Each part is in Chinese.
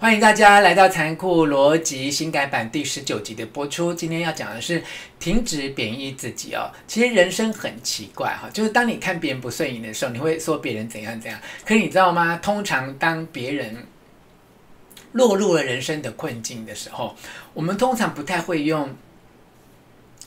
欢迎大家来到《残酷逻辑》新改版第十九集的播出。今天要讲的是停止贬义自己哦。其实人生很奇怪哈，就是当你看别人不顺眼的时候，你会说别人怎样怎样。可你知道吗？通常当别人落入了人生的困境的时候，我们通常不太会用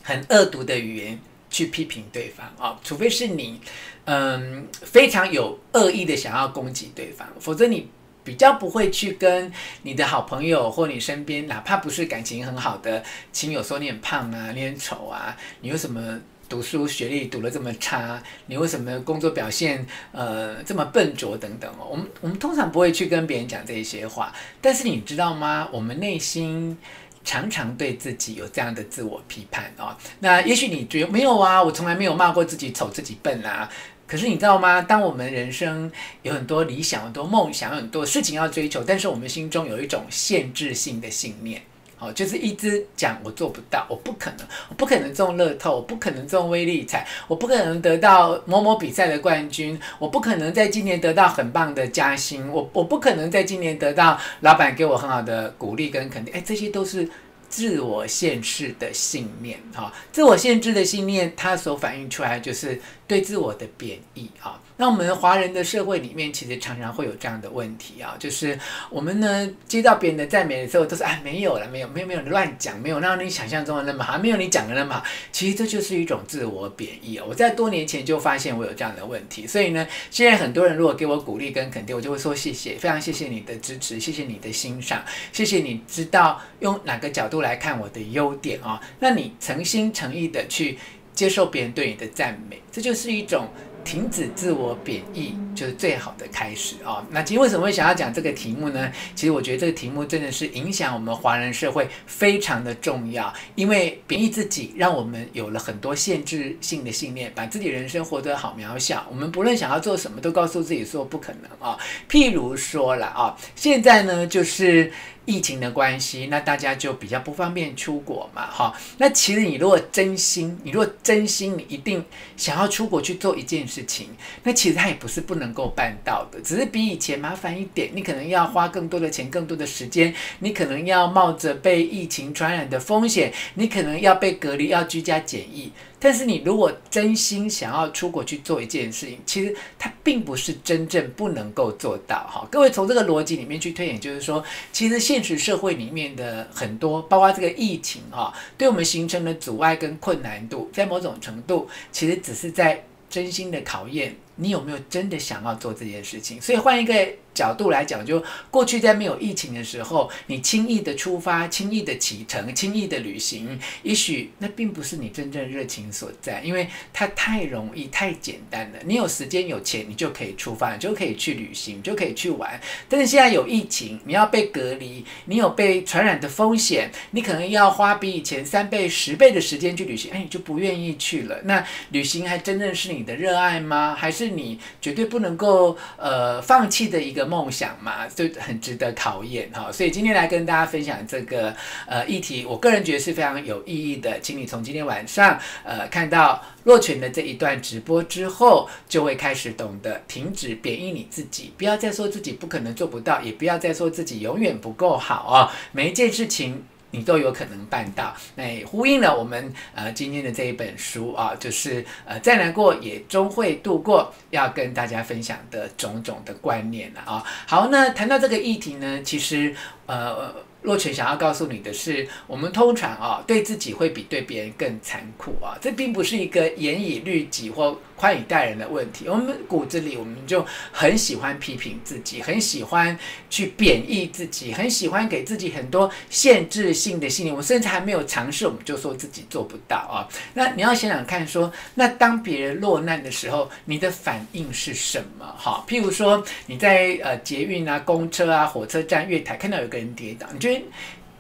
很恶毒的语言去批评对方啊，除非是你嗯非常有恶意的想要攻击对方，否则你。比较不会去跟你的好朋友或你身边，哪怕不是感情很好的亲友说你很胖啊，你很丑啊，你为什么读书学历读得这么差？你为什么工作表现呃这么笨拙等等哦？我们我们通常不会去跟别人讲这些话，但是你知道吗？我们内心常常对自己有这样的自我批判哦。那也许你觉得没有啊，我从来没有骂过自己丑、自己笨啊。可是你知道吗？当我们人生有很多理想、很多梦想、很多事情要追求，但是我们心中有一种限制性的信念，哦，就是一直讲我做不到，我不可能，我不可能中乐透，我不可能中威力彩，我不可能得到某某比赛的冠军，我不可能在今年得到很棒的加薪，我我不可能在今年得到老板给我很好的鼓励跟肯定，哎，这些都是。自我限制的信念，哈，自我限制的信念，它所反映出来就是对自我的贬义，哈。那我们华人的社会里面，其实常常会有这样的问题啊，就是我们呢接到别人的赞美的时候，都是哎没有了，没有，没有，没有乱讲，没有让你想象中的那么好，没有你讲的那么好。其实这就是一种自我贬义啊。我在多年前就发现我有这样的问题，所以呢，现在很多人如果给我鼓励跟肯定，我就会说谢谢，非常谢谢你的支持，谢谢你的欣赏，谢谢你知道用哪个角度来看我的优点啊。那你诚心诚意的去接受别人对你的赞美，这就是一种。停止自我贬义，就是最好的开始啊、哦！那今天为什么会想要讲这个题目呢？其实我觉得这个题目真的是影响我们华人社会非常的重要，因为贬义自己，让我们有了很多限制性的信念，把自己人生活得好渺小。我们不论想要做什么，都告诉自己说不可能啊、哦！譬如说了啊、哦，现在呢就是。疫情的关系，那大家就比较不方便出国嘛，哈。那其实你如果真心，你如果真心，你一定想要出国去做一件事情，那其实它也不是不能够办到的，只是比以前麻烦一点。你可能要花更多的钱、更多的时间，你可能要冒着被疫情传染的风险，你可能要被隔离、要居家检疫。但是你如果真心想要出国去做一件事情，其实它并不是真正不能够做到哈。各位从这个逻辑里面去推演，就是说，其实现实社会里面的很多，包括这个疫情哈，对我们形成的阻碍跟困难度，在某种程度，其实只是在真心的考验你有没有真的想要做这件事情。所以换一个。角度来讲，就过去在没有疫情的时候，你轻易的出发、轻易的启程、轻易的旅行，也许那并不是你真正热情所在，因为它太容易、太简单了。你有时间、有钱，你就可以出发，你就可以去旅行，就可以去玩。但是现在有疫情，你要被隔离，你有被传染的风险，你可能要花比以前三倍、十倍的时间去旅行，哎，你就不愿意去了。那旅行还真正是你的热爱吗？还是是你绝对不能够呃放弃的一个？梦想嘛，就很值得考验哈，所以今天来跟大家分享这个呃议题，我个人觉得是非常有意义的。请你从今天晚上呃看到若权的这一段直播之后，就会开始懂得停止贬义你自己，不要再说自己不可能做不到，也不要再说自己永远不够好啊、哦，每一件事情。你都有可能办到，那也呼应了我们呃今天的这一本书啊，就是呃再难过也终会度过，要跟大家分享的种种的观念了啊。好，那谈到这个议题呢，其实呃。若权想要告诉你的是，我们通常啊，对自己会比对别人更残酷啊。这并不是一个严以律己或宽以待人的问题。我们骨子里，我们就很喜欢批评自己，很喜欢去贬义自己，很喜欢给自己很多限制性的信念。我们甚至还没有尝试，我们就说自己做不到啊。那你要想想看说，那当别人落难的时候，你的反应是什么？哈，譬如说你在呃捷运啊、公车啊、火车站月台看到有个人跌倒，你觉得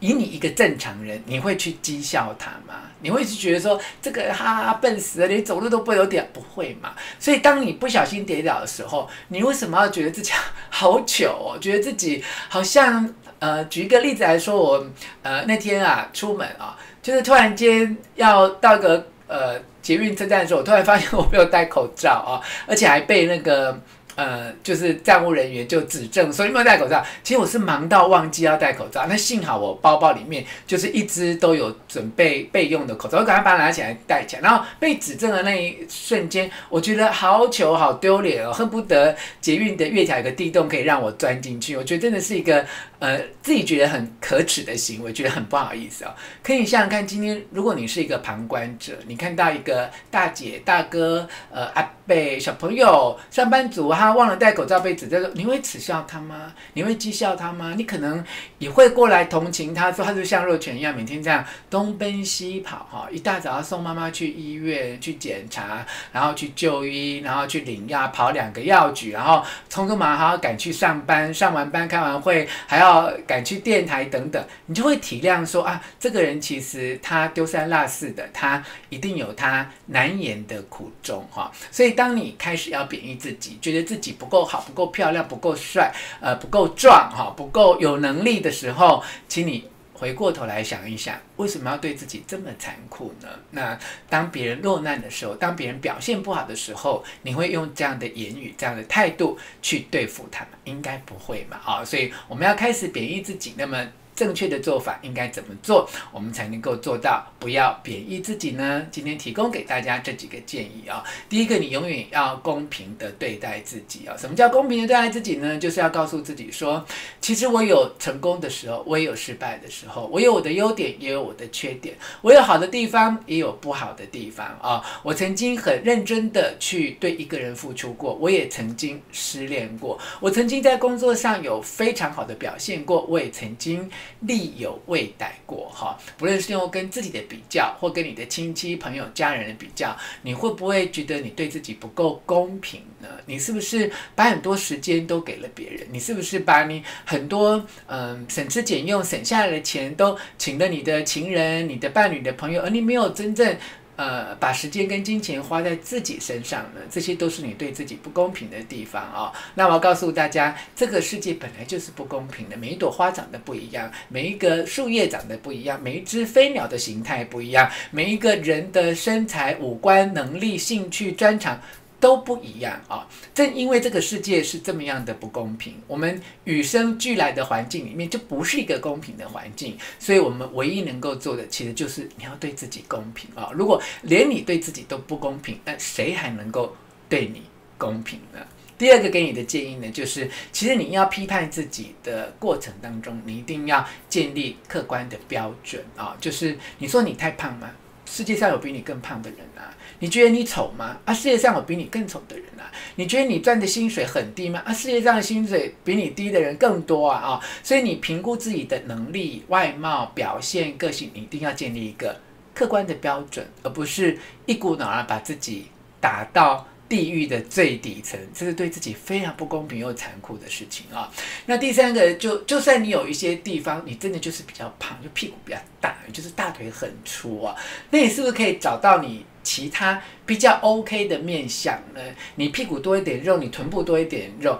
以你一个正常人，你会去讥笑他吗？你会去觉得说这个哈哈笨死了，连走路都不有点不会嘛？所以当你不小心跌倒的时候，你为什么要觉得自己好糗哦？觉得自己好像呃，举一个例子来说，我呃那天啊出门啊，就是突然间要到个呃捷运车站的时候，我突然发现我没有戴口罩啊，而且还被那个。呃，就是站务人员就指正说你有没有戴口罩。其实我是忙到忘记要戴口罩，那幸好我包包里面就是一直都有准备备用的口罩，我赶快把它拿起来戴起来。然后被指正的那一瞬间，我觉得好糗好丢脸哦，恨不得捷运的月台有个地洞可以让我钻进去。我觉得真的是一个呃自己觉得很可耻的行为，觉得很不好意思哦。可以想想看，今天如果你是一个旁观者，你看到一个大姐大哥呃阿伯小朋友上班族哈。他忘了戴口罩被指责，你会耻笑他吗？你会讥笑他吗？你可能也会过来同情他，说他就像肉犬一样，每天这样东奔西跑，哈，一大早要送妈妈去医院去检查，然后去就医，然后去领药，跑两个药局，然后匆匆忙忙还要赶去上班，上完班开完会还要要赶去电台等等，你就会体谅说啊，这个人其实他丢三落四的，他一定有他难言的苦衷，哈。所以当你开始要贬义自己，觉得自己不够好，不够漂亮，不够帅，呃，不够壮，哈，不够有能力的时候，请你回过头来想一想，为什么要对自己这么残酷呢？那当别人落难的时候，当别人表现不好的时候，你会用这样的言语、这样的态度去对付他们？应该不会嘛？啊，所以我们要开始贬义自己。那么。正确的做法应该怎么做，我们才能够做到不要贬抑自己呢？今天提供给大家这几个建议啊。第一个，你永远要公平的对待自己啊。什么叫公平的对待自己呢？就是要告诉自己说，其实我有成功的时候，我也有失败的时候，我有我的优点，也有我的缺点，我有好的地方，也有不好的地方啊。我曾经很认真的去对一个人付出过，我也曾经失恋过，我曾经在工作上有非常好的表现过，我也曾经。力有未逮过哈，不论是用跟自己的比较，或跟你的亲戚朋友家人的比较，你会不会觉得你对自己不够公平呢？你是不是把很多时间都给了别人？你是不是把你很多嗯省吃俭用省下来的钱都请了你的情人、你的伴侣的朋友，而你没有真正。呃，把时间跟金钱花在自己身上呢，这些都是你对自己不公平的地方啊、哦。那我要告诉大家，这个世界本来就是不公平的，每一朵花长得不一样，每一个树叶长得不一样，每一只飞鸟的形态不一样，每一个人的身材、五官、能力、兴趣、专长。都不一样啊！正因为这个世界是这么样的不公平，我们与生俱来的环境里面就不是一个公平的环境，所以我们唯一能够做的，其实就是你要对自己公平啊！如果连你对自己都不公平，那谁还能够对你公平呢？第二个给你的建议呢，就是其实你要批判自己的过程当中，你一定要建立客观的标准啊！就是你说你太胖吗？世界上有比你更胖的人啊？你觉得你丑吗？啊，世界上有比你更丑的人啊？你觉得你赚的薪水很低吗？啊，世界上的薪水比你低的人更多啊！啊，所以你评估自己的能力、外貌、表现、个性，你一定要建立一个客观的标准，而不是一股脑儿把自己打到。地狱的最底层，这是对自己非常不公平又残酷的事情啊！那第三个，就就算你有一些地方，你真的就是比较胖，就屁股比较大，就是大腿很粗啊，那你是不是可以找到你其他比较 OK 的面相呢？你屁股多一点肉，你臀部多一点肉，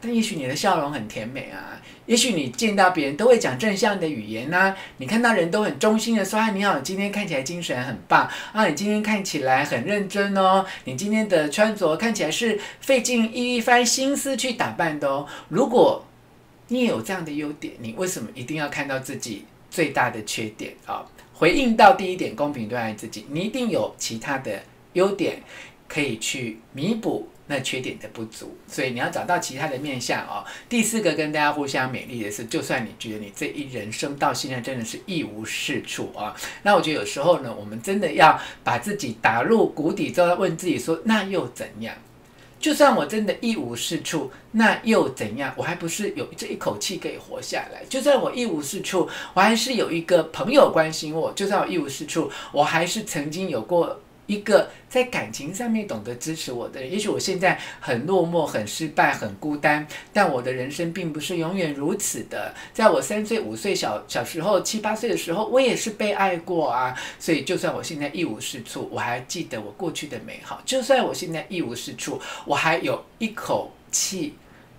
但也许你的笑容很甜美啊。也许你见到别人都会讲正向的语言呐、啊，你看到人都很衷心的说：“啊，你好，今天看起来精神很棒啊，你今天看起来很认真哦，你今天的穿着看起来是费尽一番心思去打扮的哦。”如果你也有这样的优点，你为什么一定要看到自己最大的缺点啊？回应到第一点，公平对待自己，你一定有其他的优点可以去弥补。那缺点的不足，所以你要找到其他的面向哦。第四个跟大家互相勉励的是，就算你觉得你这一人生到现在真的是一无是处啊，那我觉得有时候呢，我们真的要把自己打入谷底之后，问自己说，那又怎样？就算我真的一无是处，那又怎样？我还不是有这一口气可以活下来？就算我一无是处，我还是有一个朋友关心我；就算我一无是处，我还是曾经有过。一个在感情上面懂得支持我的人，也许我现在很落寞、很失败、很孤单，但我的人生并不是永远如此的。在我三岁、五岁小小时候、七八岁的时候，我也是被爱过啊。所以，就算我现在一无是处，我还记得我过去的美好；就算我现在一无是处，我还有一口气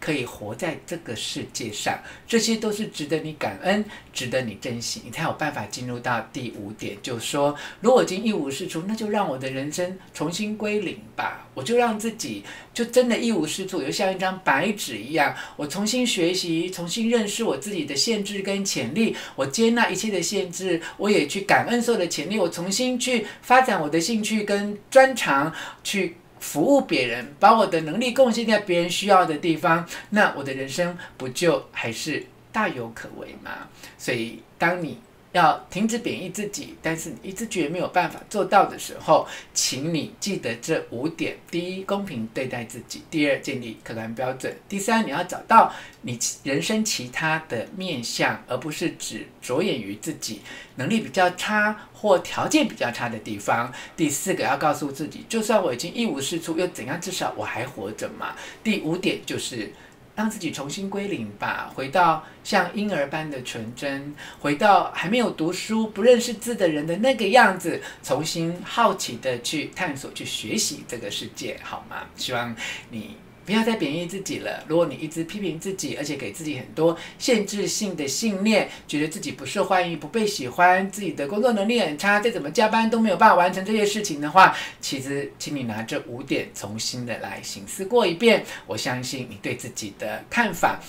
可以活在这个世界上，这些都是值得你感恩、值得你珍惜，你才有办法进入到第五点，就说，如果已经一无是处，那就让我的人生重新归零吧，我就让自己就真的一无是处，就像一张白纸一样，我重新学习，重新认识我自己的限制跟潜力，我接纳一切的限制，我也去感恩所有的潜力，我重新去发展我的兴趣跟专长，去。服务别人，把我的能力贡献在别人需要的地方，那我的人生不就还是大有可为吗？所以，当你要停止贬抑自己，但是你一直觉得没有办法做到的时候，请你记得这五点：第一，公平对待自己；第二，建立客观标准；第三，你要找到你人生其他的面向，而不是只着眼于自己能力比较差或条件比较差的地方；第四个，要告诉自己，就算我已经一无是处，又怎样？至少我还活着嘛。第五点就是。让自己重新归零吧，回到像婴儿般的纯真，回到还没有读书、不认识字的人的那个样子，重新好奇的去探索、去学习这个世界，好吗？希望你。不要再贬义自己了。如果你一直批评自己，而且给自己很多限制性的信念，觉得自己不受欢迎、不被喜欢，自己的工作能力很差，再怎么加班都没有办法完成这些事情的话，其实，请你拿这五点重新的来省思过一遍。我相信你对自己的看法，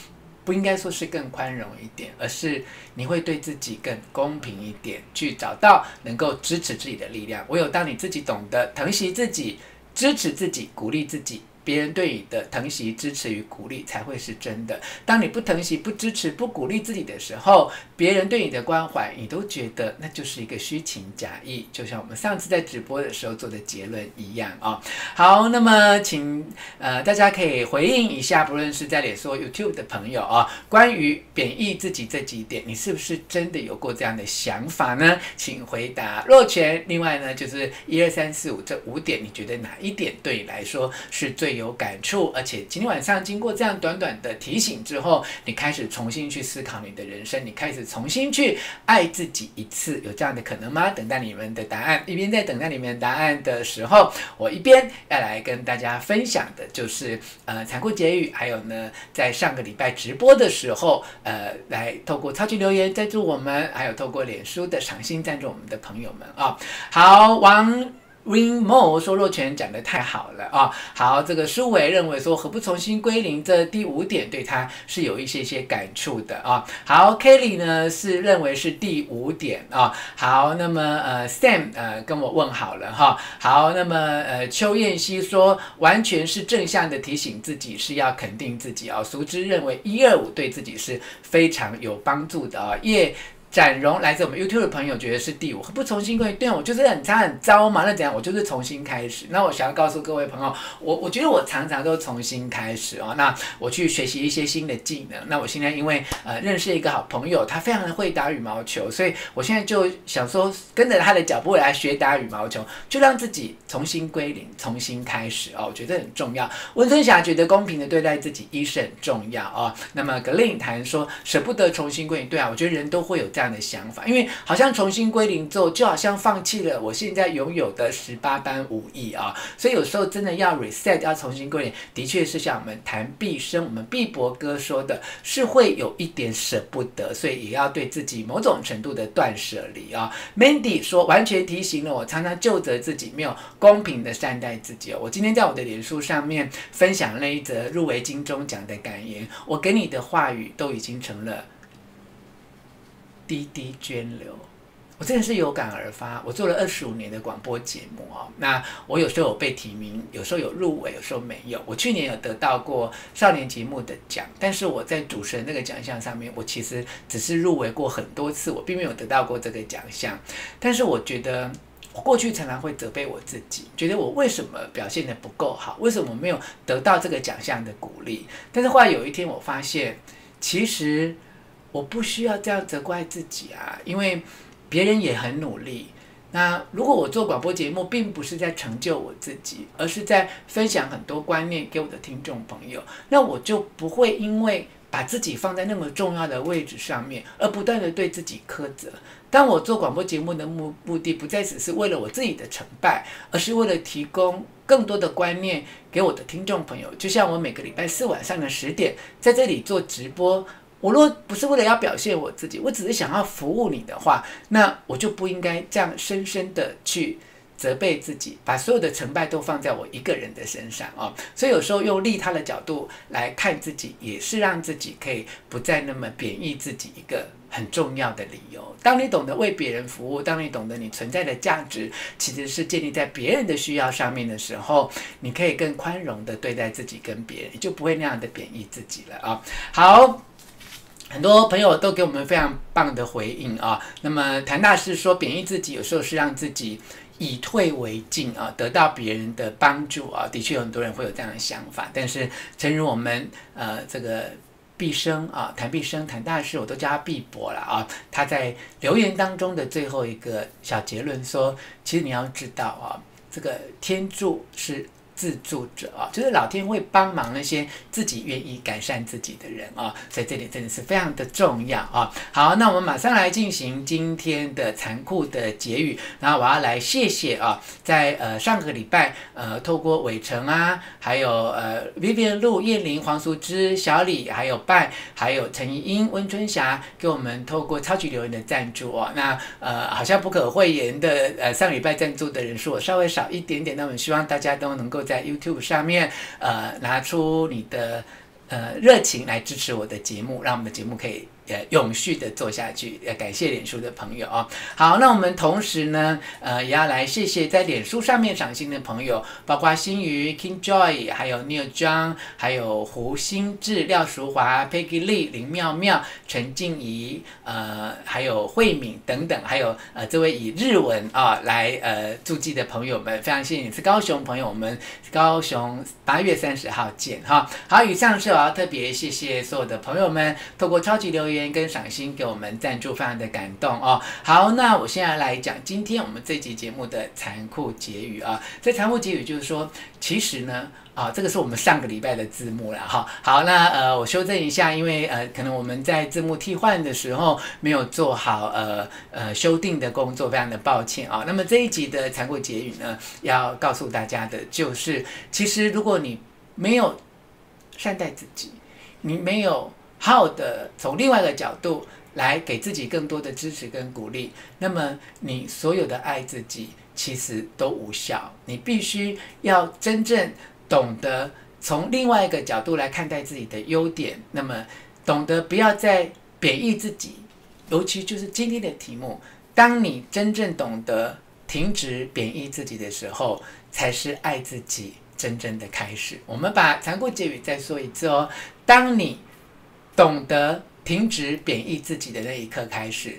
不应该说是更宽容一点，而是你会对自己更公平一点，去找到能够支持自己的力量。唯有当你自己懂得疼惜自己、支持自己、鼓励自己。别人对你的疼惜、支持与鼓励才会是真的。当你不疼惜、不支持、不鼓励自己的时候，别人对你的关怀，你都觉得那就是一个虚情假意。就像我们上次在直播的时候做的结论一样啊、好，那么请呃大家可以回应一下，不论是在脸书、YouTube 的朋友啊、关于贬抑自己这几点，你是不是真的有过这样的想法呢？请回答若泉。另外呢，就是一二三四五这五点，你觉得哪一点对你来说是最有感触，而且今天晚上经过这样短短的提醒之后，你开始重新去思考你的人生，你开始重新去爱自己一次，有这样的可能吗？等待你们的答案。一边在等待你们答案的时候，我一边要来跟大家分享的就是呃残酷结语，还有呢，在上个礼拜直播的时候，呃，来透过超级留言赞助我们，还有透过脸书的赏心赞助我们的朋友们啊、好，王。Win More 说若权讲得太好了啊、好，这个舒伟认为说何不重新归零？这第五点对他是有一些些感触的啊、好，Kelly 呢是认为是第五点啊、好，那么呃 Sam 呃跟我问好了哈、好，那么呃邱燕希说完全是正向的提醒自己是要肯定自己啊。熟、知认为一二五对自己是非常有帮助的啊。叶、展荣来自我们 YouTube 的朋友觉得是第五，不重新归零，我就是很差很糟嘛，那怎样？我就是重新开始。那我想要告诉各位朋友，我我觉得我常常都重新开始哦。那我去学习一些新的技能。那我现在因为呃认识一个好朋友，他非常的会打羽毛球，所以我现在就想说跟着他的脚步来学打羽毛球，就让自己重新归零，重新开始哦。我觉得很重要。温春霞觉得公平的对待自己一是很重要哦。那么格林谈说舍不得重新归零，对啊，我觉得人都会有这样。的想法，因为好像重新归零之后，就好像放弃了我现在拥有的十八般武艺啊，所以有时候真的要 reset，要重新归零，的确是像我们谭毕生、我们毕博哥说的，是会有一点舍不得，所以也要对自己某种程度的断舍离啊。Mandy 说，完全提醒了我，常常就责自己没有公平的善待自己。我今天在我的脸书上面分享了一则入围金钟奖的感言，我给你的话语都已经成了。滴滴涓流，我真的是有感而发。我做了二十五年的广播节目哦，那我有时候有被提名，有时候有入围，有时候没有。我去年有得到过少年节目的奖，但是我在主持人那个奖项上面，我其实只是入围过很多次，我并没有得到过这个奖项。但是我觉得，我过去常常会责备我自己，觉得我为什么表现得不够好，为什么没有得到这个奖项的鼓励？但是后来有一天，我发现，其实。我不需要这样责怪自己啊，因为别人也很努力。那如果我做广播节目，并不是在成就我自己，而是在分享很多观念给我的听众朋友，那我就不会因为把自己放在那么重要的位置上面，而不断地对自己苛责。当我做广播节目的目目的，不再只是为了我自己的成败，而是为了提供更多的观念给我的听众朋友。就像我每个礼拜四晚上的十点，在这里做直播。我若不是为了要表现我自己，我只是想要服务你的话，那我就不应该这样深深的去责备自己，把所有的成败都放在我一个人的身上啊。所以有时候用利他的角度来看自己，也是让自己可以不再那么贬义自己一个很重要的理由。当你懂得为别人服务，当你懂得你存在的价值其实是建立在别人的需要上面的时候，你可以更宽容的对待自己跟别人，你就不会那样的贬义自己了啊。好。很多朋友都给我们非常棒的回应啊。那么谭大师说，贬义自己有时候是让自己以退为进啊，得到别人的帮助啊。的确有很多人会有这样的想法，但是诚如我们呃这个毕生啊，谭毕生谭大师，我都叫他毕博了啊。他在留言当中的最后一个小结论说，其实你要知道啊，这个天助是。自助者啊，就是老天会帮忙那些自己愿意改善自己的人啊，所以这点真的是非常的重要啊。好，那我们马上来进行今天的残酷的结语。然后我要来谢谢啊，在呃上个礼拜呃透过伟成啊，还有呃 Vivian 陆、叶玲、黄淑芝、小李，还有拜，还有陈怡英、温春霞，给我们透过超级留言的赞助哦。那呃好像不可讳言的呃上礼拜赞助的人数稍微少一点点，那我们希望大家都能够。在 YouTube 上面，呃，拿出你的呃热情来支持我的节目，让我们的节目可以。呃，永续的做下去，也感谢脸书的朋友啊。好，那我们同时呢，呃，也要来谢谢在脸书上面赏心的朋友，包括新宇、King Joy，还有 Neil John，还有胡新志、廖淑华、Peggy Lee、林妙妙、陈静怡，呃，还有慧敏等等，还有呃这位以日文啊来呃助记的朋友们，非常谢谢你是高雄朋友，我们高雄八月三十号见哈。好，以上是我要特别谢谢所有的朋友们，透过超级留言。跟赏心给我们赞助，非常的感动哦。好，那我现在来讲今天我们这集节目的残酷结语啊。这残酷结语就是说，其实呢，啊，这个是我们上个礼拜的字幕了哈。好，那呃，我修正一下，因为呃，可能我们在字幕替换的时候没有做好呃呃修订的工作，非常的抱歉啊。那么这一集的残酷结语呢，要告诉大家的就是，其实如果你没有善待自己，你没有。好的从另外一个角度来给自己更多的支持跟鼓励，那么你所有的爱自己其实都无效。你必须要真正懂得从另外一个角度来看待自己的优点，那么懂得不要再贬义自己，尤其就是今天的题目，当你真正懂得停止贬义自己的时候，才是爱自己真正的开始。我们把残酷结语再说一次哦，当你。懂得停止贬义自己的那一刻开始。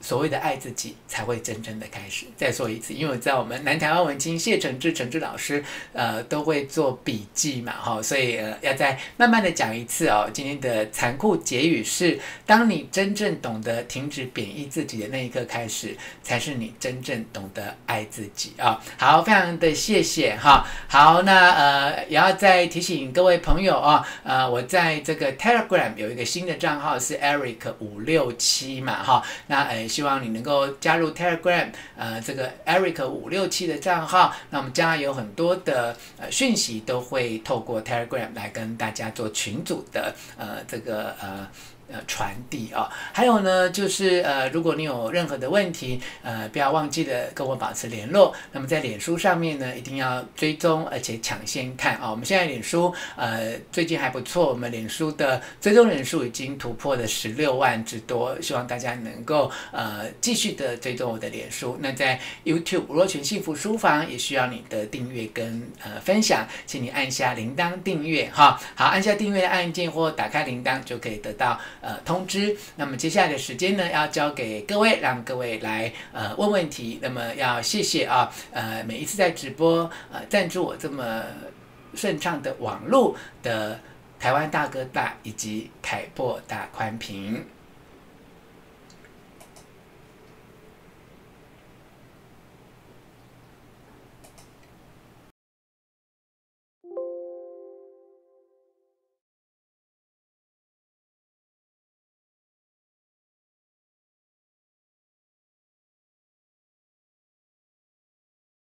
所谓的爱自己，才会真正的开始。再说一次，因为我知道我们南台湾文青谢承志、承志老师，呃，都会做笔记嘛，哈，所以呃，要再慢慢的讲一次哦。今天的残酷结语是：当你真正懂得停止贬义自己的那一刻开始，才是你真正懂得爱自己啊、哦。好，非常的谢谢哈。好，那呃，也要再提醒各位朋友、哦，呃，我在这个 Telegram 有一个新的账号是 Eric 五六七嘛，哈，那呃。希望你能够加入 Telegram，呃，这个 Eric 五六七的账号。那我们将来有很多的呃讯息都会透过 Telegram 来跟大家做群组的呃这个呃。呃，传递啊，还有呢，就是呃，如果你有任何的问题，呃，不要忘记的跟我保持联络。那么在脸书上面呢，一定要追踪，而且抢先看啊。我们现在脸书呃最近还不错，我们脸书的追踪人数已经突破了十六万之多，希望大家能够呃继续的追踪我的脸书。那在 YouTube 吴若权幸福书房也需要你的订阅跟呃分享，请你按下铃铛订阅哈。好，按下订阅的按键或打开铃铛就可以得到。呃，通知。那么接下来的时间呢，要交给各位，让各位来呃问问题。那么要谢谢啊，呃，每一次在直播呃赞助我这么顺畅的网络的台湾大哥大以及凯擘大宽屏。